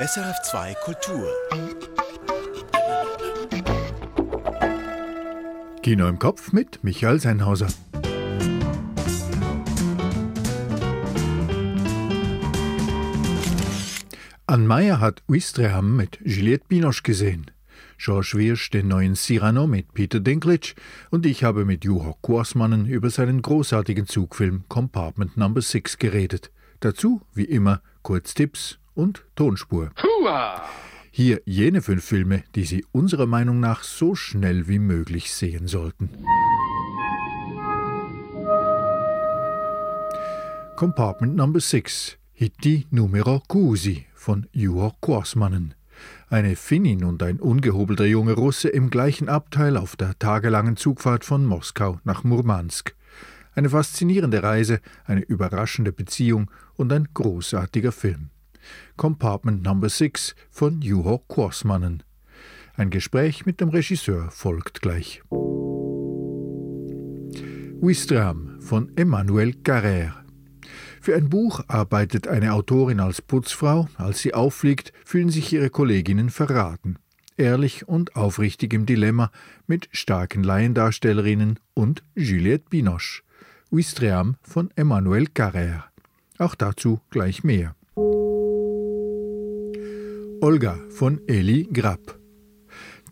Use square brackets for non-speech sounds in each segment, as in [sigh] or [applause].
SRF2 Kultur. Kino im Kopf mit Michael Sennhauser. Ann Meyer hat Ouistreham mit Juliette Binoche gesehen. George Wirsch den neuen Cyrano mit Peter Dinklage und ich habe mit Juho Kuosmannen über seinen großartigen Zugfilm Compartment Number 6 geredet. Dazu, wie immer, Kurztipps und Tonspur. Hua! Hier jene fünf Filme, die Sie unserer Meinung nach so schnell wie möglich sehen sollten. Compartment Number 6 Hitti Numero Cusi von Juho Kuosmannen. Eine Finnin und ein ungehobelter junge Russe im gleichen Abteil auf der tagelangen Zugfahrt von Moskau nach Murmansk. Eine faszinierende Reise, eine überraschende Beziehung und ein großartiger Film. Compartment Number 6 von Juho Kuosmannen. Ein Gespräch mit dem Regisseur folgt gleich. Wistram von Emmanuel Carrère. Für ein Buch arbeitet eine Autorin als Putzfrau. Als sie auffliegt, fühlen sich ihre Kolleginnen verraten. Ehrlich und aufrichtig im Dilemma mit starken Laiendarstellerinnen und Juliette Binoche. Ouistreham von Emmanuel Carrère. Auch dazu gleich mehr. Olga von Eli Grab.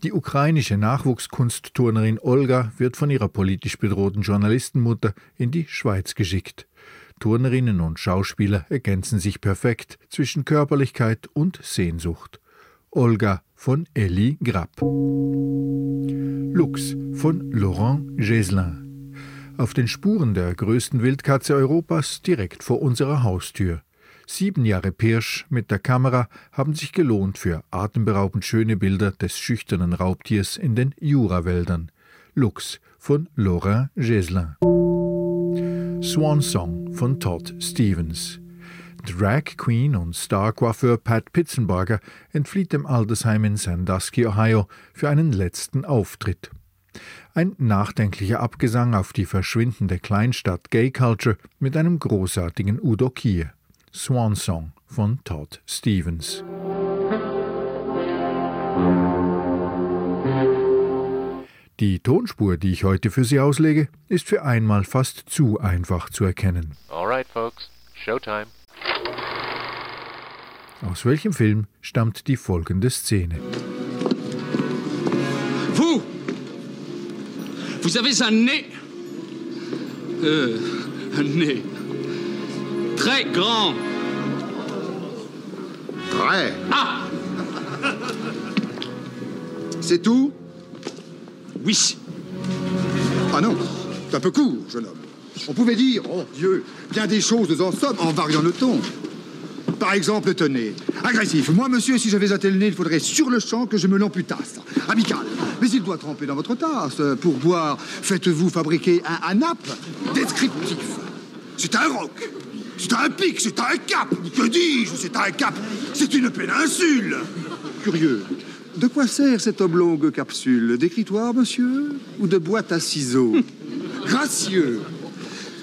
Die ukrainische Nachwuchskunstturnerin Olga wird von ihrer politisch bedrohten Journalistenmutter in die Schweiz geschickt. Turnerinnen und Schauspieler ergänzen sich perfekt zwischen Körperlichkeit und Sehnsucht. Olga von Eli Grab. Lux von Laurent Geslin. Auf den Spuren der größten Wildkatze Europas direkt vor unserer Haustür. Sieben Jahre Pirsch mit der Kamera haben sich gelohnt für atemberaubend schöne Bilder des schüchternen Raubtiers in den Jurawäldern. Lux von Laurent Geslin. Swan Song von Todd Stevens. Drag Queen und Star-Coiffeur Pat Pitzenbarger entflieht dem Altersheim in Sandusky, Ohio, für einen letzten Auftritt. Ein nachdenklicher Abgesang auf die verschwindende Kleinstadt Gay Culture mit einem großartigen Udo Kier. Swan Song von Todd Stevens. Die Tonspur, die ich heute für Sie auslege, ist für einmal fast zu einfach zu erkennen. All right, folks. Showtime. Aus welchem Film stammt die folgende Szene? Vous Vous avez un nez Euh, un nez. Très grand. Très. Ah C'est tout? Oui. Ah non, c'est un peu court, jeune homme. On pouvait dire, oh Dieu, bien des choses en somme en variant le ton. Par exemple, tenez, agressif. Moi, monsieur, si j'avais un tel nez, il faudrait sur le champ que je me l'amputasse. Amical. Mais il doit tremper dans votre tasse. Pour boire, faites-vous fabriquer un anap descriptif. C'est un roc. C'est un pic, c'est un cap. Que dis-je C'est un cap. C'est une péninsule. Curieux. De quoi sert cette oblongue capsule? D'écritoire, monsieur? Ou de boîte à ciseaux? [laughs] Gracieux.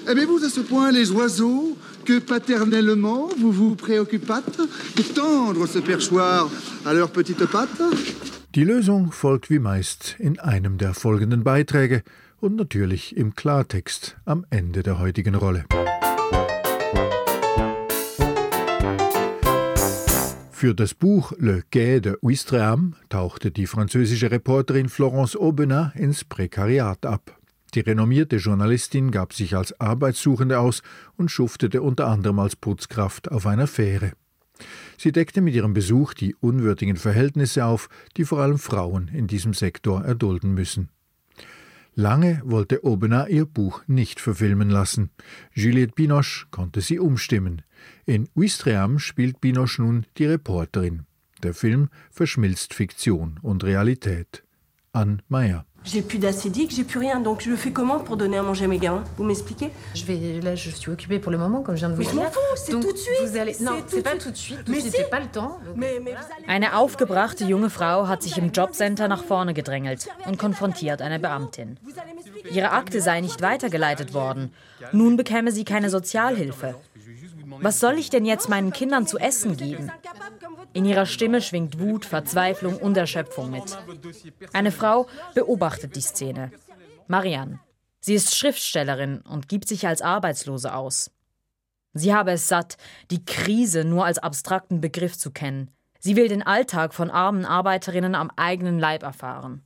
Aimez-vous à ce point les oiseaux que paternellement vous vous préoccupâtes de tendre ce perchoir à leurs petites pattes? Die Lösung folgt wie meist in einem der folgenden Beiträge und natürlich im Klartext am Ende der heutigen Rolle. Für das Buch Le Quai de Ouistreham tauchte die französische Reporterin Florence Aubenas ins Prekariat ab. Die renommierte Journalistin gab sich als Arbeitssuchende aus und schuftete unter anderem als Putzkraft auf einer Fähre. Sie deckte mit ihrem Besuch die unwürdigen Verhältnisse auf, die vor allem Frauen in diesem Sektor erdulden müssen. Lange wollte Aubenas ihr Buch nicht verfilmen lassen. Juliette Binoche konnte sie umstimmen. In Ouistreham spielt Binoche nun die Reporterin. Der Film verschmilzt Fiktion und Realität. Anne Meyer. J'ai plus d'acédique, j'ai plus rien, donc je fais comment pour donner à manger à mes gamins Vous m'expliquez Je vais, là, je suis occupée pour le moment, comme je viens de vous Mais je dire. m'en fous, c'est tout de suite. Vous allez... Non, c'est pas tout de suite. Tout Mais de suite, pas le temps. Mais, mais Eine aufgebrachte junge Frau hat sich im Jobcenter nach vorne gedrängelt und konfrontiert eine Beamtin. Ihre Akte sei nicht weitergeleitet worden. Nun bekäme sie keine Sozialhilfe. Was soll ich denn jetzt meinen Kindern zu essen geben? In ihrer Stimme schwingt Wut, Verzweiflung und Erschöpfung mit. Eine Frau beobachtet die Szene. Marianne. Sie ist Schriftstellerin und gibt sich als Arbeitslose aus. Sie habe es satt, die Krise nur als abstrakten Begriff zu kennen. Sie will den Alltag von armen Arbeiterinnen am eigenen Leib erfahren.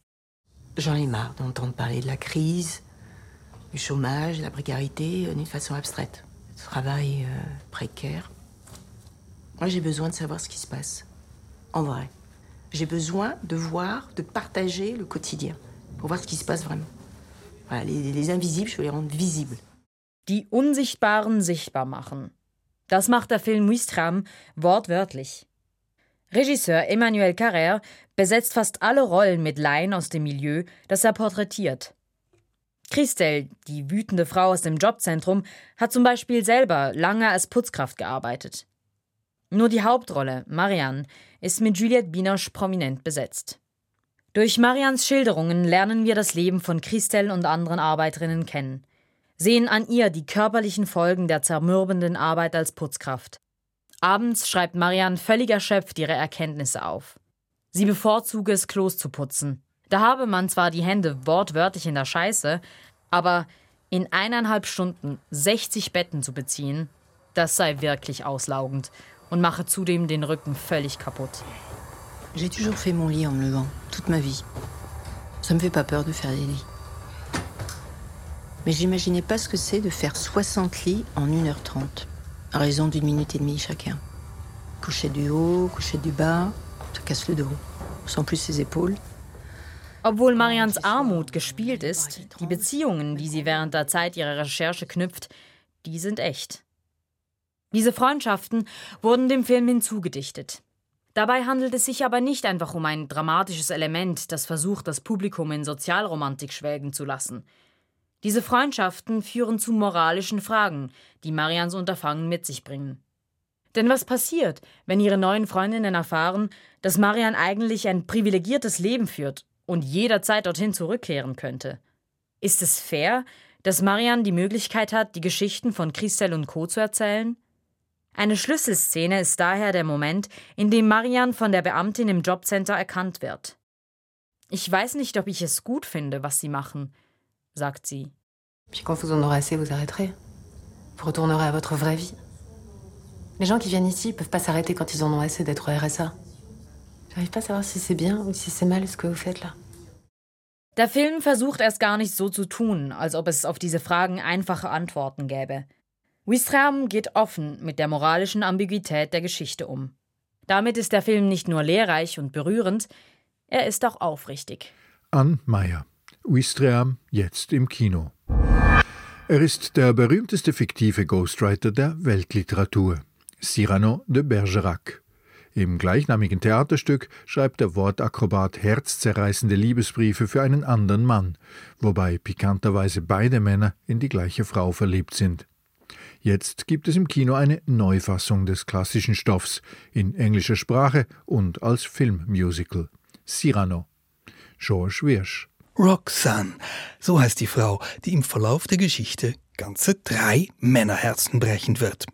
J'en ai marre d'entendre parler de la crise, du chômage, de la précarité euh, d'une façon abstraite. Travail euh, précaire. Moi, j'ai besoin de savoir ce qui se passe. En vrai. J'ai besoin de voir, de partager le quotidien. Pour voir ce qui se passe vraiment. Voilà, les, les invisibles, je veux les rendre visibles. Die Unsichtbaren sichtbar machen. Das macht der Film Wistram wortwörtlich. Regisseur Emmanuel Carrère besetzt fast alle Rollen mit Laien aus dem Milieu, das er porträtiert. Christel, die wütende Frau aus dem Jobzentrum, hat zum Beispiel selber lange als Putzkraft gearbeitet. Nur die Hauptrolle, Marianne, ist mit Juliette Binoche prominent besetzt. Durch Marians Schilderungen lernen wir das Leben von Christel und anderen Arbeiterinnen kennen, sehen an ihr die körperlichen Folgen der zermürbenden Arbeit als Putzkraft. Abends schreibt Marianne völlig erschöpft ihre Erkenntnisse auf. Sie bevorzuge es, Klos zu putzen. Da habe man zwar die Hände wortwörtlich in der Scheiße, aber in eineinhalb Stunden 60 Betten zu beziehen, das sei wirklich auslaugend und mache zudem den Rücken völlig kaputt. J'ai toujours fait mon lit en me levant, toute ma vie. Ça me fait pas peur de faire des lits. Mais j'imaginais pas ce que c'est de faire 60 lits en 1h30, à raison d'une minute et demie chacun. Coucher du haut, coucher du bas, ça casse le dos. Sans plus ses épaules. Obwohl Marians Armut gespielt ist, die Beziehungen, die sie während der Zeit ihrer Recherche knüpft, die sind echt. Diese Freundschaften wurden dem Film hinzugedichtet. Dabei handelt es sich aber nicht einfach um ein dramatisches Element, das versucht, das Publikum in Sozialromantik schwelgen zu lassen. Diese Freundschaften führen zu moralischen Fragen, die Marians Unterfangen mit sich bringen. Denn was passiert, wenn ihre neuen Freundinnen erfahren, dass Marian eigentlich ein privilegiertes Leben führt und jederzeit dorthin zurückkehren könnte? Ist es fair, dass Marian die Möglichkeit hat, die Geschichten von Christel und Co. zu erzählen? Eine Schlüsselszene ist daher der Moment, in dem Marian von der Beamtin im Jobcenter erkannt wird. Ich weiß nicht, ob ich es gut finde, was sie machen, sagt sie. Puis quand vous en aurez assez, vous arrêterez. Vous retournerez à votre vraie vie. Les gens qui viennent ici peuvent pas s'arrêter quand ils en ont assez d'être au RSA. J'arrive pas à savoir si c'est bien ou si c'est mal ce que vous faites là. Der Film versucht erst gar nicht so zu tun, als ob es auf diese Fragen einfache Antworten gäbe. Wistram geht offen mit der moralischen Ambiguität der Geschichte um. Damit ist der Film nicht nur lehrreich und berührend, er ist auch aufrichtig. Ann Meyer. Ouistreham, jetzt im Kino. Er ist der berühmteste fiktive Ghostwriter der Weltliteratur, Cyrano de Bergerac. Im gleichnamigen Theaterstück schreibt der Wortakrobat herzzerreißende Liebesbriefe für einen anderen Mann, wobei pikanterweise beide Männer in die gleiche Frau verliebt sind. Jetzt gibt es im Kino eine Neufassung des klassischen Stoffs in englischer Sprache und als Filmmusical. Cyrano. George Wirsch. Roxanne, so heißt die Frau, die im Verlauf der Geschichte ganze drei Männerherzen brechen wird.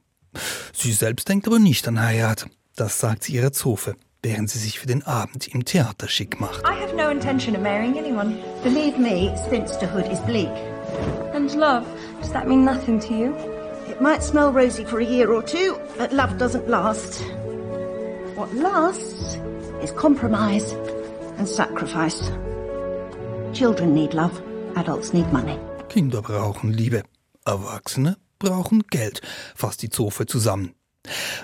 Sie selbst denkt aber nicht an Heirat. Das sagt sie ihrer Zofe, während sie sich für den Abend im Theater schick macht. I have no intention of marrying anyone. Believe me, spinsterhood is bleak. And love, does that mean nothing to you? It might smell rosy for a year or two, but love doesn't last. What lasts is compromise and sacrifice. Children need love, adults need money. Kinder brauchen Liebe, Erwachsene brauchen Geld, fasst die Zofe zusammen.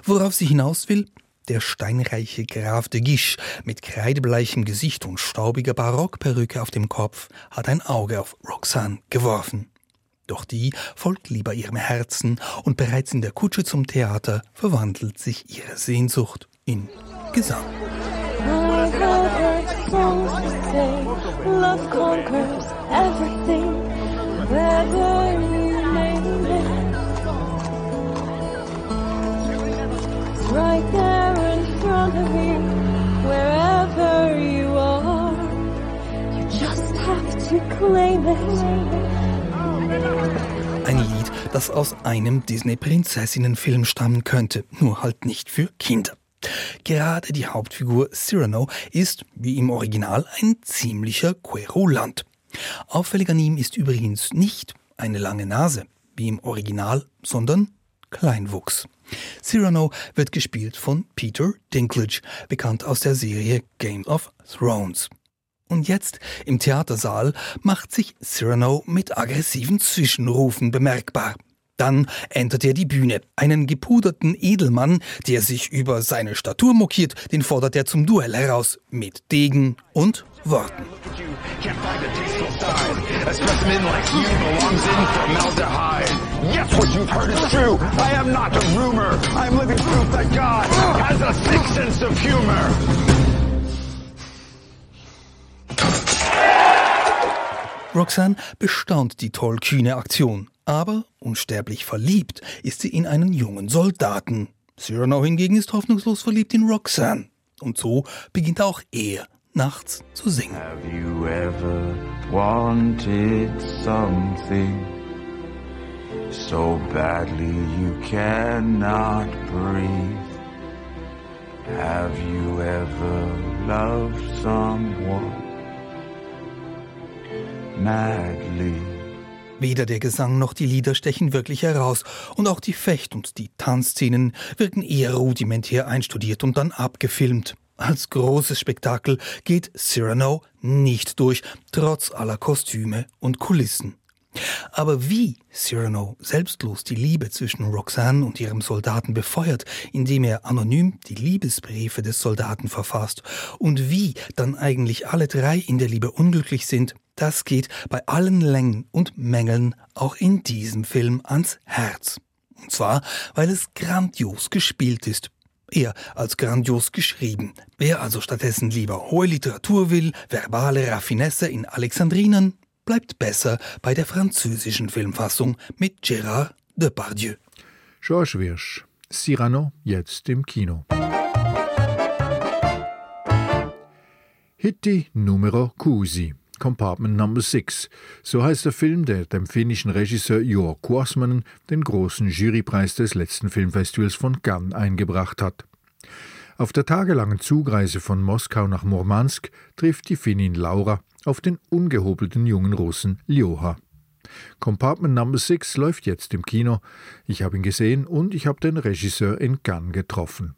Worauf sie hinaus will? Der steinreiche Graf de Guiche mit kreidebleichem Gesicht und staubiger Barockperücke auf dem Kopf hat ein Auge auf Roxanne geworfen. Doch die folgt lieber ihrem Herzen und bereits in der Kutsche zum Theater verwandelt sich ihre Sehnsucht in Gesang. Love conquers everything, right there in front of you, wherever you are. You just have to claim it. Ein Lied, das aus einem Disney-Prinzessinnen-Film stammen könnte, nur halt nicht für Kinder. Gerade die Hauptfigur Cyrano ist, wie im Original, ein ziemlicher Querulant. Auffällig an ihm ist übrigens nicht eine lange Nase, wie im Original, sondern Kleinwuchs. Cyrano wird gespielt von Peter Dinklage, bekannt aus der Serie Game of Thrones. Und jetzt im Theatersaal macht sich Cyrano mit aggressiven Zwischenrufen bemerkbar. Dann entert er die Bühne. Einen gepuderten Edelmann, der sich über seine Statur mokiert, den fordert er zum Duell heraus. Mit Degen und Worten. Roxanne bestaunt die tollkühne Aktion, aber unsterblich verliebt ist sie in einen jungen Soldaten. Cyrano hingegen ist hoffnungslos verliebt in Roxanne. Und so beginnt auch er nachts zu singen. Have you ever wanted something so badly you cannot breathe? Have you ever loved someone madly? Weder der Gesang noch die Lieder stechen wirklich heraus, und auch die Fecht- und die Tanzszenen wirken eher rudimentär einstudiert und dann abgefilmt. Als großes Spektakel geht Cyrano nicht durch, trotz aller Kostüme und Kulissen. Aber wie Cyrano selbstlos die Liebe zwischen Roxanne und ihrem Soldaten befeuert, indem er anonym die Liebesbriefe des Soldaten verfasst, und wie dann eigentlich alle drei in der Liebe unglücklich sind, das geht bei allen Längen und Mängeln auch in diesem Film ans Herz. Und zwar, weil es grandios gespielt ist. Eher als grandios geschrieben. Wer also stattdessen lieber hohe Literatur will, verbale Raffinesse in Alexandrinen, bleibt besser bei der französischen Filmfassung mit Gérard Depardieu. Georges Wirsch, Cyrano, jetzt im Kino. Hitti numero Cusi, Compartment Number 6. So heißt der Film, der dem finnischen Regisseur Joor Kuosmanen den großen Jurypreis des letzten Filmfestivals von Cannes eingebracht hat. Auf der tagelangen Zugreise von Moskau nach Murmansk trifft die Finnin Laura auf den ungehobelten jungen Russen Ljoha. Compartment Number 6 läuft jetzt im Kino. Ich habe ihn gesehen und ich habe den Regisseur in Cannes getroffen.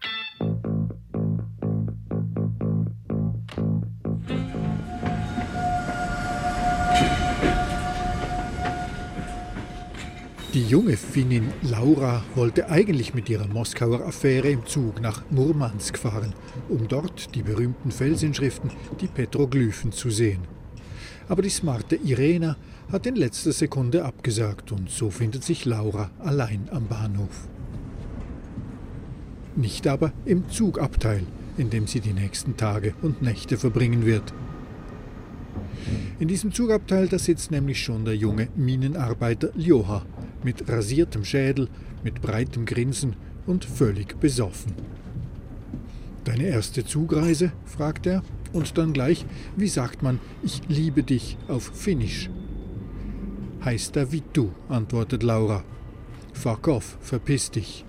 Die junge Finnin Laura wollte eigentlich mit ihrer Moskauer Affäre im Zug nach Murmansk fahren, um dort die berühmten Felsinschriften, die Petroglyphen zu sehen. Aber die smarte Irena hat in letzter Sekunde abgesagt und so findet sich Laura allein am Bahnhof. Nicht aber im Zugabteil, in dem sie die nächsten Tage und Nächte verbringen wird. In diesem Zugabteil, da sitzt nämlich schon der junge Minenarbeiter Ljoha mit rasiertem Schädel, mit breitem Grinsen und völlig besoffen. Deine erste Zugreise? fragt er. Und dann gleich, wie sagt man, ich liebe dich auf Finnisch? Heißt er wie du, antwortet Laura. Fuck off, verpiss dich.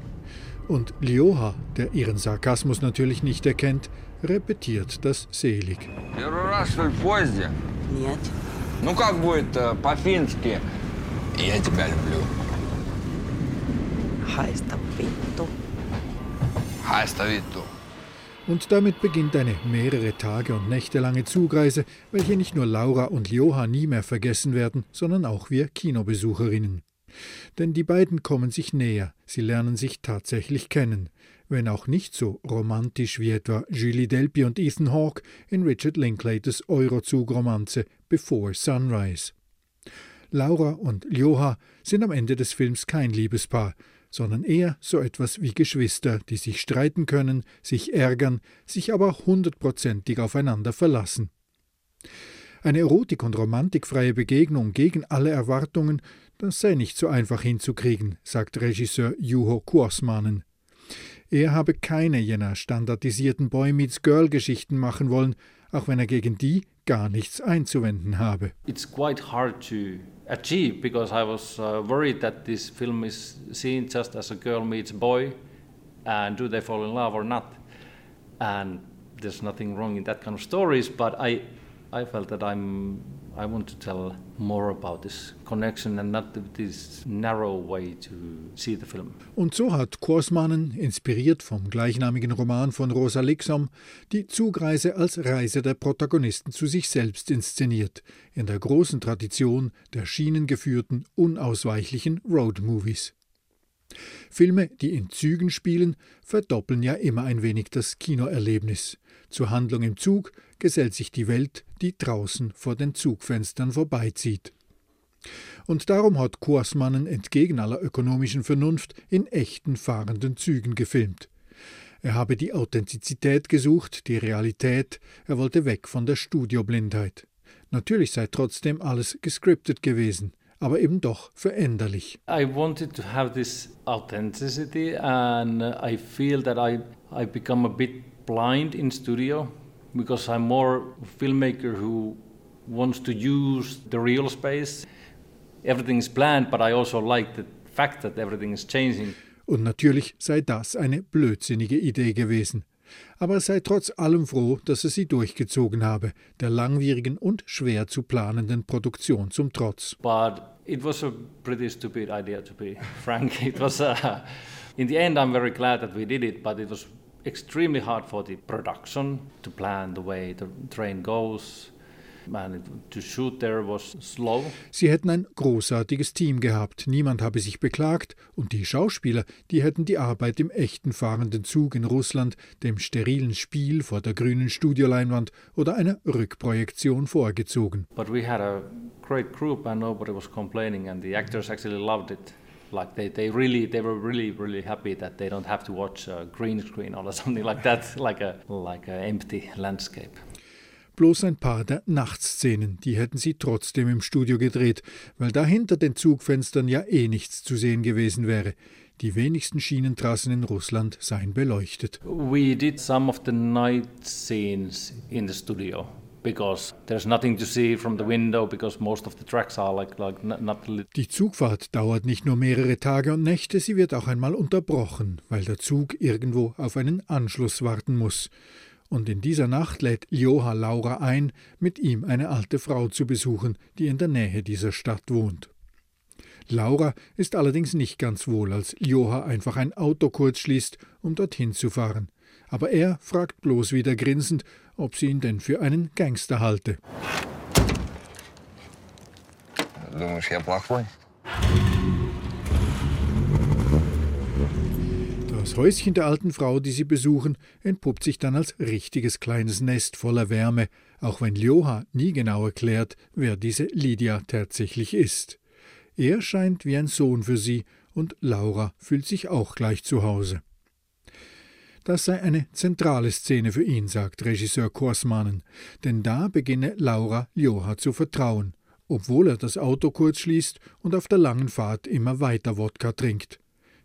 Und Lioha, der ihren Sarkasmus natürlich nicht erkennt, repetiert das selig. Первый раз что ли в поезде? Нет. Ну как будет э, по-фински? Я тебя люблю. Haista vittu. Heißt vittu. Und damit beginnt eine mehrere Tage und Nächte lange Zugreise, welche nicht nur Laura und Ljoha nie mehr vergessen werden, sondern auch wir Kinobesucherinnen. Denn die beiden kommen sich näher, sie lernen sich tatsächlich kennen, wenn auch nicht so romantisch wie etwa Julie Delpy und Ethan Hawke in Richard Linklaters Eurozug-Romanze Before Sunrise. Laura und Ljoha sind am Ende des Films kein Liebespaar, sondern eher so etwas wie Geschwister, die sich streiten können, sich ärgern, sich aber hundertprozentig aufeinander verlassen. Eine erotik- und romantikfreie Begegnung gegen alle Erwartungen, das sei nicht so einfach hinzukriegen, sagt Regisseur Juho Kuosmanen. Er habe keine jener standardisierten Boy Meets Girl Geschichten machen wollen, auch wenn er gegen die gar nichts einzuwenden habe. It's quite hard to achieve because I was uh, worried that this film is seen just as a girl meets a boy and do they fall in love or not. And there's nothing wrong in that kind of stories, but I, I felt that I'm, I want to tell more about this connection and not this narrow way to see the film. Und so hat Korsmanen, inspiriert vom gleichnamigen Roman von Rosa Liksom, die Zugreise als Reise der Protagonisten zu sich selbst inszeniert, in der großen Tradition der schienengeführten, unausweichlichen Road-Movies. Filme, die in Zügen spielen, verdoppeln ja immer ein wenig das Kinoerlebnis. Zur Handlung im Zug gesellt sich die Welt, die draußen vor den Zugfenstern vorbeizieht. Und darum hat Korsmannen entgegen aller ökonomischen Vernunft in echten fahrenden Zügen gefilmt. Er habe die Authentizität gesucht, die Realität, er wollte weg von der Studioblindheit. Natürlich sei trotzdem alles gescriptet gewesen aber eben doch veränderlich. I wanted to have this authenticity and I feel that I, I become a bit blind in studio because I'm more a filmmaker who wants to use the real space. Everything is planned, but I also like the fact that everything is changing. Und natürlich sei das eine blödsinnige Idee gewesen aber er sei trotz allem froh, dass er sie durchgezogen habe, der langwierigen und schwer zu planenden Produktion zum Trotz. But it was a pretty stupid idea, to be [laughs] frank. It was, uh, in the end, I'm very glad that we did it, but it was extremely hard for the production to plan the way the train goes. Sie hätten ein großartiges Team gehabt, niemand habe sich beklagt, und die Schauspieler, die hätten die Arbeit im echten fahrenden Zug in Russland, dem sterilen Spiel vor der grünen Studioleinwand oder einer Rückprojektion vorgezogen. But we had a great group and nobody was complaining and the actors actually loved it. Like they, they really they were really really happy that they don't have to watch a green screen or [laughs] something like that like a like a empty landscape bloß ein paar der Nachtszenen, die hätten sie trotzdem im Studio gedreht, weil da hinter den Zugfenstern ja eh nichts zu sehen gewesen wäre. Die wenigsten Schienentrassen in Russland seien beleuchtet. We did some of the night scenes in the studio Die Zugfahrt dauert nicht nur mehrere Tage und Nächte, sie wird auch einmal unterbrochen, weil der Zug irgendwo auf einen Anschluss warten muss und in dieser Nacht lädt Joha Laura ein, mit ihm eine alte Frau zu besuchen, die in der Nähe dieser Stadt wohnt. Laura ist allerdings nicht ganz wohl, als Joha einfach ein Auto kurz schließt, um dorthin zu fahren. Aber er fragt bloß wieder grinsend, ob sie ihn denn für einen Gangster halte. Думаешь, я плохой? Das Häuschen der alten Frau, die sie besuchen, entpuppt sich dann als richtiges kleines Nest voller Wärme, auch wenn Ljoha nie genau erklärt, wer diese Lydia tatsächlich ist. Er scheint wie ein Sohn für sie, und Laura fühlt sich auch gleich zu Hause. Das sei eine zentrale Szene für ihn, sagt Regisseur Korsmanen, denn da beginne Laura Ljoha zu vertrauen, obwohl er das Auto kurz schließt und auf der langen Fahrt immer weiter Wodka trinkt.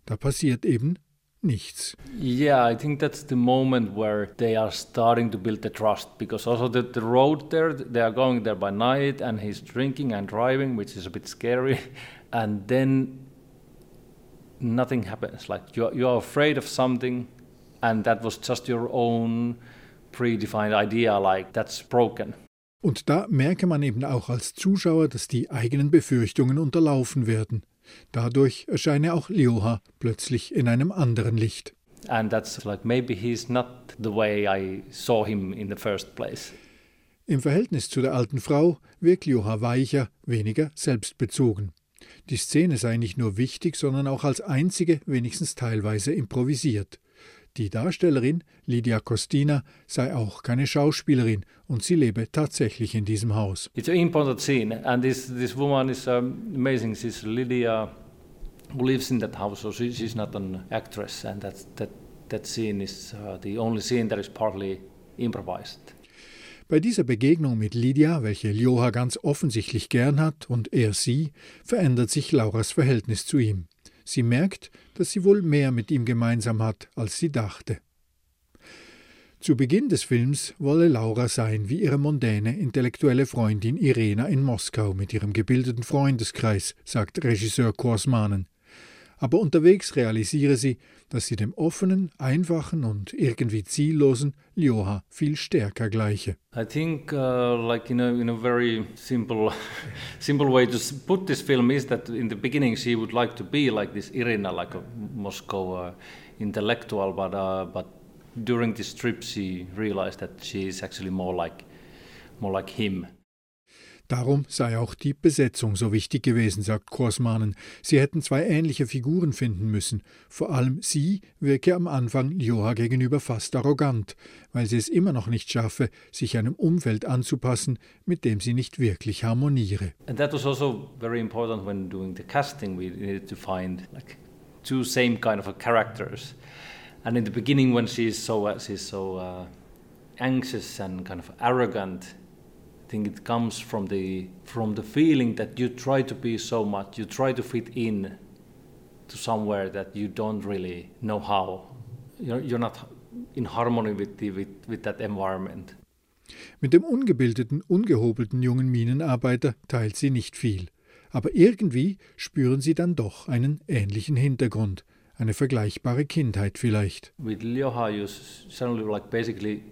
Da passiert eben nichts. Yeah, I think that's the moment where they are starting to build the trust because also the, the road there, they are going there by night and he's drinking and driving, which is a bit scary. [laughs] And then nothing happens. Like you're, you're afraid of something and that was just your own predefined idea, like that's broken. Und da merke man eben auch als Zuschauer, dass die eigenen Befürchtungen unterlaufen werden. Dadurch erscheine auch Lioha plötzlich in einem anderen Licht. And that's like maybe he's not the way I saw him in the first place. Im Verhältnis zu der alten Frau wirkt Lioha weicher, weniger selbstbezogen. Die Szene sei nicht nur wichtig, sondern auch als einzige wenigstens teilweise improvisiert. Die Darstellerin Lydia Costina sei auch keine Schauspielerin und sie lebe tatsächlich in diesem Haus. It's an important scene and this, this woman is amazing. She's Lydia who lives in that house, so she, she's not an actress and that, that, that scene is uh, the only scene that is partly improvised. Bei dieser Begegnung mit Lydia, welche Ljoha ganz offensichtlich gern hat, und er sie, verändert sich Lauras Verhältnis zu ihm. Sie merkt, dass sie wohl mehr mit ihm gemeinsam hat, als sie dachte. Zu Beginn des Films wolle Laura sein wie ihre mondäne intellektuelle Freundin Irena in Moskau mit ihrem gebildeten Freundeskreis, sagt Regisseur Korsmanen. Aber unterwegs realisiere sie, dass sie dem offenen, einfachen und irgendwie ziellosen Ljoha viel stärker gleiche. I think, uh, like in a, in a very simple, [laughs] simple way to put this film is that in the beginning she would like to be like this Irina, like a Moscow uh, intellectual, but uh, but during this trip she realized that she is actually more like more like him. Darum sei auch die Besetzung so wichtig gewesen, sagt Korsmanen. Sie hätten zwei ähnliche Figuren finden müssen. Vor allem sie wirke am Anfang Joha gegenüber fast arrogant, weil sie es immer noch nicht schaffe, sich einem Umfeld anzupassen, mit dem sie nicht wirklich harmoniere. And that was also very important when doing the casting. We needed to find like two same kind of characters. And in the beginning, when she's so uh, she's so uh, anxious and kind of arrogant, think it comes from the from the feeling that you try to be so much, you try to fit in to somewhere that you don't really know how. You're, you're not in harmony with, the, with, with that environment. Mit dem ungebildeten, ungehobelten jungen Minenarbeiter teilt sie nicht viel. Aber irgendwie spüren sie dann doch einen ähnlichen Hintergrund, eine vergleichbare Kindheit vielleicht. With Lyoha, you suddenly like basically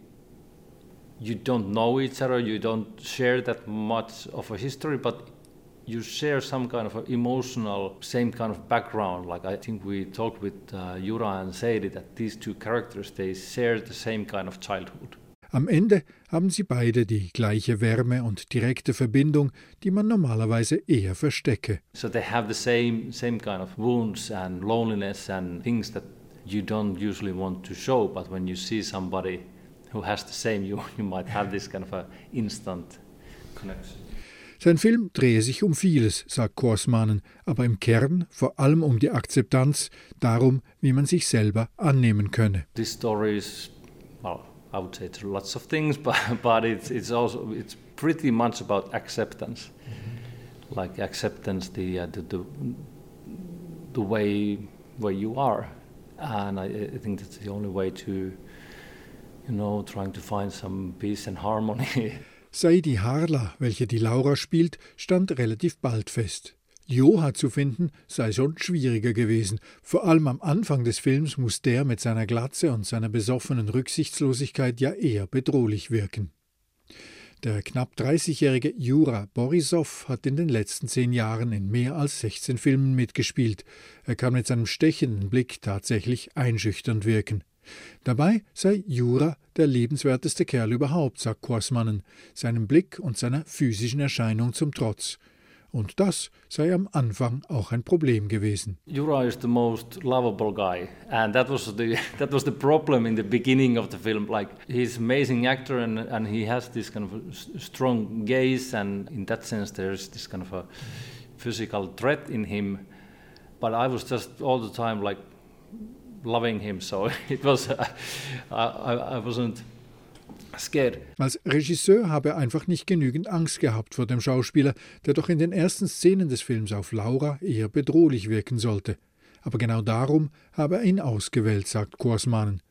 you don't know each other, you don't share that much of a history, but you share some kind of emotional, same kind of background. Like I think we talked with uh, Jura and Seidi that these two characters, they share the same kind of childhood. Am Ende haben sie beide die gleiche Wärme und direkte Verbindung, die man normalerweise eher verstecke. So they have the same, same kind of wounds and loneliness and things that you don't usually want to show, but when you see somebody who has the same, you, you might have this kind of a instant connection. Sein Film drehe sich um vieles, sagt Korsmanen, aber im Kern vor allem um die Akzeptanz, darum, wie man sich selber annehmen könne. This story is, well, I would say it's lots of things, [laughs] but, but it's, it's also it's pretty much about acceptance, mm-hmm. like acceptance the, uh, the, the the way where you are, and I, I think that's the only way to, you know, trying to find some peace and harmony. [laughs] Saidi Harla, welche die Laura spielt, stand relativ bald fest. Joha zu finden sei schon schwieriger gewesen. Vor allem am Anfang des Films muss der mit seiner Glatze und seiner besoffenen Rücksichtslosigkeit ja eher bedrohlich wirken. Der knapp 30-jährige Jura Borisov hat in den letzten zehn Jahren in mehr als 16 Filmen mitgespielt. Er kann mit seinem stechenden Blick tatsächlich einschüchternd wirken. Dabei sei Jura der lebenswerteste Kerl überhaupt, sagt Korsmannen, seinem Blick und seiner physischen Erscheinung zum Trotz. Und das sei am Anfang auch ein Problem gewesen. Jura is the most lovable guy, and that was the [laughs] that was the problem in the beginning of the film. Like he's amazing actor, and and he has this kind of strong gaze, and in that sense, there's this kind of a physical threat in him. But I was just all the time like loving him, so [laughs] it was uh, I, I wasn't scared. Als Regisseur habe er einfach nicht genügend Angst gehabt vor dem Schauspieler, der doch in den ersten Szenen des Films auf Laura eher bedrohlich wirken sollte. Aber genau darum habe er ihn ausgewählt, sagt Korsmanen.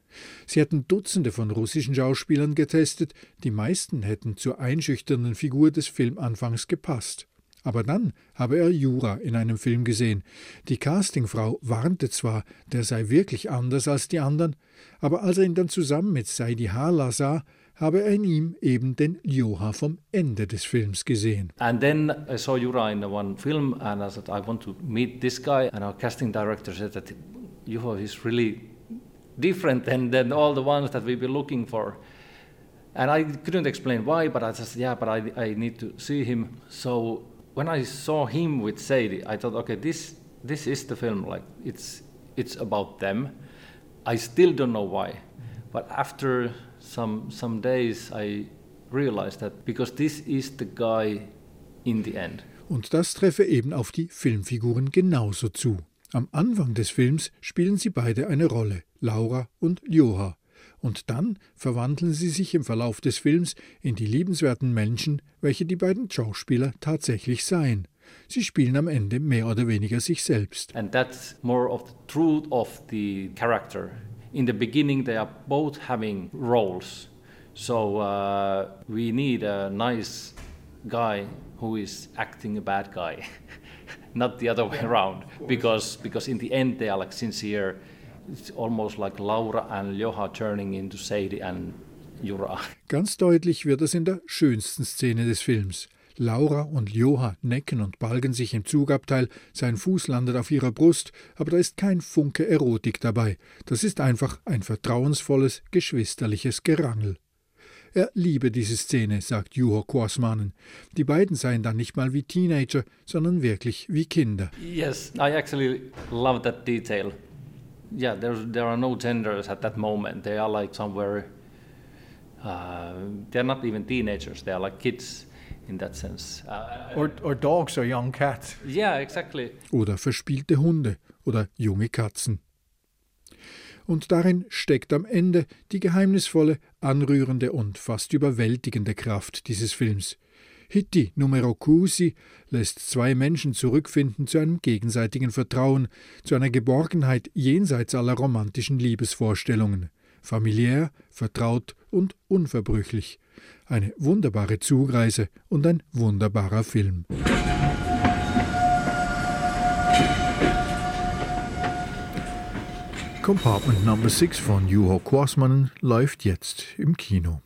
Sie hätten Dutzende von russischen Schauspielern getestet, die meisten hätten zur einschüchternden Figur des Filmanfangs gepasst. Aber dann habe er Jura in einem Film gesehen. Die Castingfrau warnte zwar, der sei wirklich anders als die anderen, aber als er ihn dann zusammen mit Saidi Hala sah, habe er in ihm eben den Joha vom Ende des Films gesehen. And then I saw Jura in one film and I said, I want to meet this guy. And our casting director said that Juha is really different than, than all the ones that we've been looking for. And I couldn't explain why, but I said, yeah, but I, I need to see him. So when I saw him with Sadie, I thought, okay, this, this is the film. Like, it's, it's about them. I still don't know why. But after some some days I realized that because this is the guy in the end. Und das treffe eben auf die Filmfiguren genauso zu. Am Anfang des Films spielen sie beide eine Rolle, Laura und Joha. Und dann verwandeln sie sich im Verlauf des Films in die liebenswerten Menschen, welche die beiden Schauspieler tatsächlich seien. Sie spielen am Ende mehr oder weniger sich selbst. And that's more of the truth of the character in the beginning they are both having roles. So uh, we need a nice guy who is acting a bad guy, [laughs] not the other way around. Because because in the end they are like sincere. It's almost like Laura and Joha turning into Sadie and Jura. Ganz deutlich wird es in der schönsten Szene des Films. Laura und Joha necken und balgen sich im Zugabteil, sein Fuß landet auf ihrer Brust, aber da ist kein Funke Erotik dabei. Das ist einfach ein vertrauensvolles, geschwisterliches Gerangel. Er liebe diese Szene, sagt Juho Kuosmanen. Die beiden seien dann nicht mal wie Teenager, sondern wirklich wie Kinder. Yes, I actually love that detail. Yeah, there's, there are no genders at that moment. They are like somewhere. Uh, they're not even teenagers. They are like kids in that sense. Uh, or, or dogs or young cats. Yeah, exactly. Oder verspielte Hunde oder junge Katzen. Und darin steckt am Ende die geheimnisvolle, anrührende und fast überwältigende Kraft dieses Films. Hitti Numero Cusi lässt zwei Menschen zurückfinden zu einem gegenseitigen Vertrauen, zu einer Geborgenheit jenseits aller romantischen Liebesvorstellungen. Familiär, vertraut und unverbrüchlich. Eine wunderbare Zugreise und ein wunderbarer Film. Compartment Number 6 von Juho Quasmanen läuft jetzt im Kino.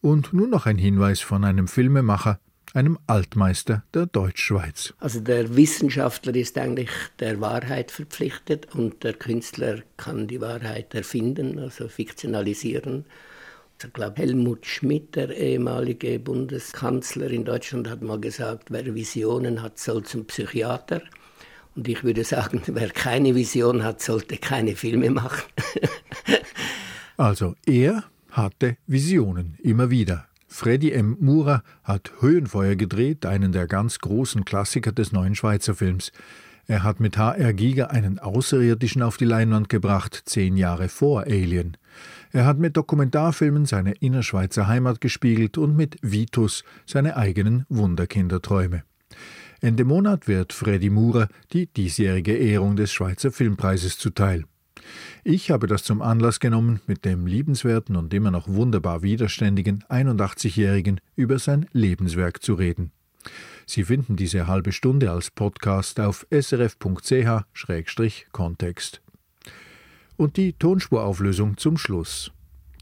Und nun noch ein Hinweis von einem Filmemacher, einem Altmeister der Deutschschweiz. Also der Wissenschaftler ist eigentlich der Wahrheit verpflichtet und der Künstler kann die Wahrheit erfinden, also fiktionalisieren. Ich glaube, Helmut Schmidt, der ehemalige Bundeskanzler in Deutschland, hat mal gesagt, wer Visionen hat, soll zum Psychiater. Und ich würde sagen, [laughs] wer keine Vision hat, sollte keine Filme machen. [laughs] also er hatte Visionen, immer wieder. Freddy M. Mura hat Höhenfeuer gedreht, einen der ganz großen Klassiker des neuen Schweizer Films. Er hat mit HR Giger einen Außerirdischen auf die Leinwand gebracht, zehn Jahre vor Alien. Er hat mit Dokumentarfilmen seine innerschweizer Heimat gespiegelt und mit Vitus seine eigenen Wunderkinderträume. Ende Monat wird Freddy Murer die diesjährige Ehrung des Schweizer Filmpreises zuteil. Ich habe das zum Anlass genommen, mit dem liebenswerten und immer noch wunderbar widerständigen 81-Jährigen über sein Lebenswerk zu reden. Sie finden diese halbe Stunde als Podcast auf srf.ch-kontext. Und die Tonspurauflösung zum Schluss.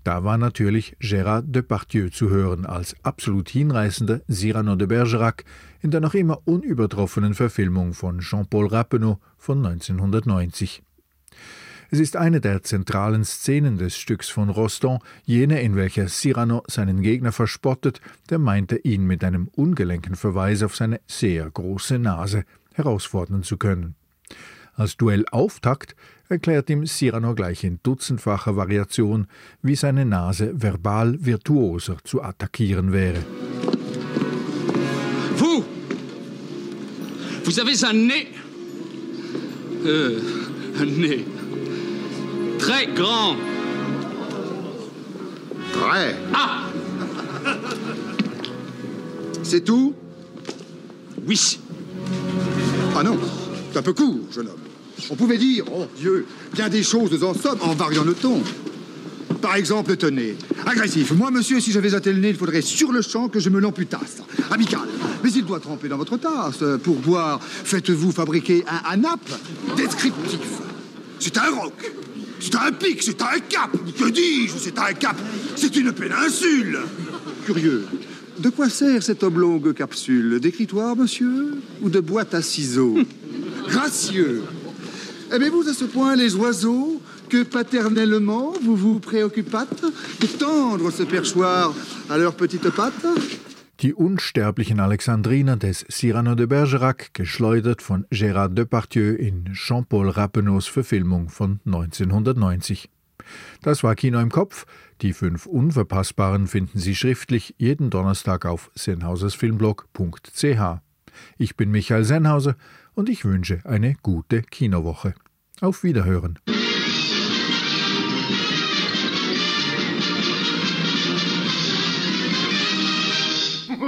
Da war natürlich Gérard Depardieu zu hören als absolut hinreißender Cyrano de Bergerac in der noch immer unübertroffenen Verfilmung von Jean-Paul Rappeneau von 1990. Es ist eine der zentralen Szenen des Stücks von Rostand, jene, in welcher Cyrano seinen Gegner verspottet, der meinte, ihn mit einem ungelenken Verweis auf seine sehr große Nase herausfordern zu können. Als Duellauftakt erklärt ihm Cyrano gleich in dutzendfacher Variation, wie seine Nase verbal virtuoser zu attackieren wäre. Vous Vous avez un nez euh, un nez très grand. Très. Ah C'est tout? Oui. Ah non, c'est un peu court, jeune homme. On pouvait dire, oh Dieu, bien des choses en somme en variant le ton. Par exemple, tenez, agressif. Moi, monsieur, si j'avais un tel nez, il faudrait sur le champ que je me l'amputasse. Amical. Mais il doit tremper dans votre tasse. Pour boire, faites-vous fabriquer un anap descriptif. C'est un roc. C'est un pic, c'est un cap. Que dis-je C'est un cap. C'est une péninsule. Curieux. De quoi sert cette oblongue capsule? D'écritoire, monsieur? Ou de boîte à ciseaux? [laughs] Gracieux. Aimez-vous à ce point les oiseaux que paternellement vous vous préoccupâtes de tendre ce perchoir à leurs petites pattes? Die unsterblichen Alexandriner des Cyrano de Bergerac, geschleudert von Gérard Depardieu in Jean-Paul Rappeneaus Verfilmung von 1990. Das war Kino im Kopf. Die fünf Unverpassbaren finden Sie schriftlich jeden Donnerstag auf sennhausersfilmblog.ch. Ich bin Michael Sennhauser und ich wünsche eine gute Kinowoche. Auf Wiederhören.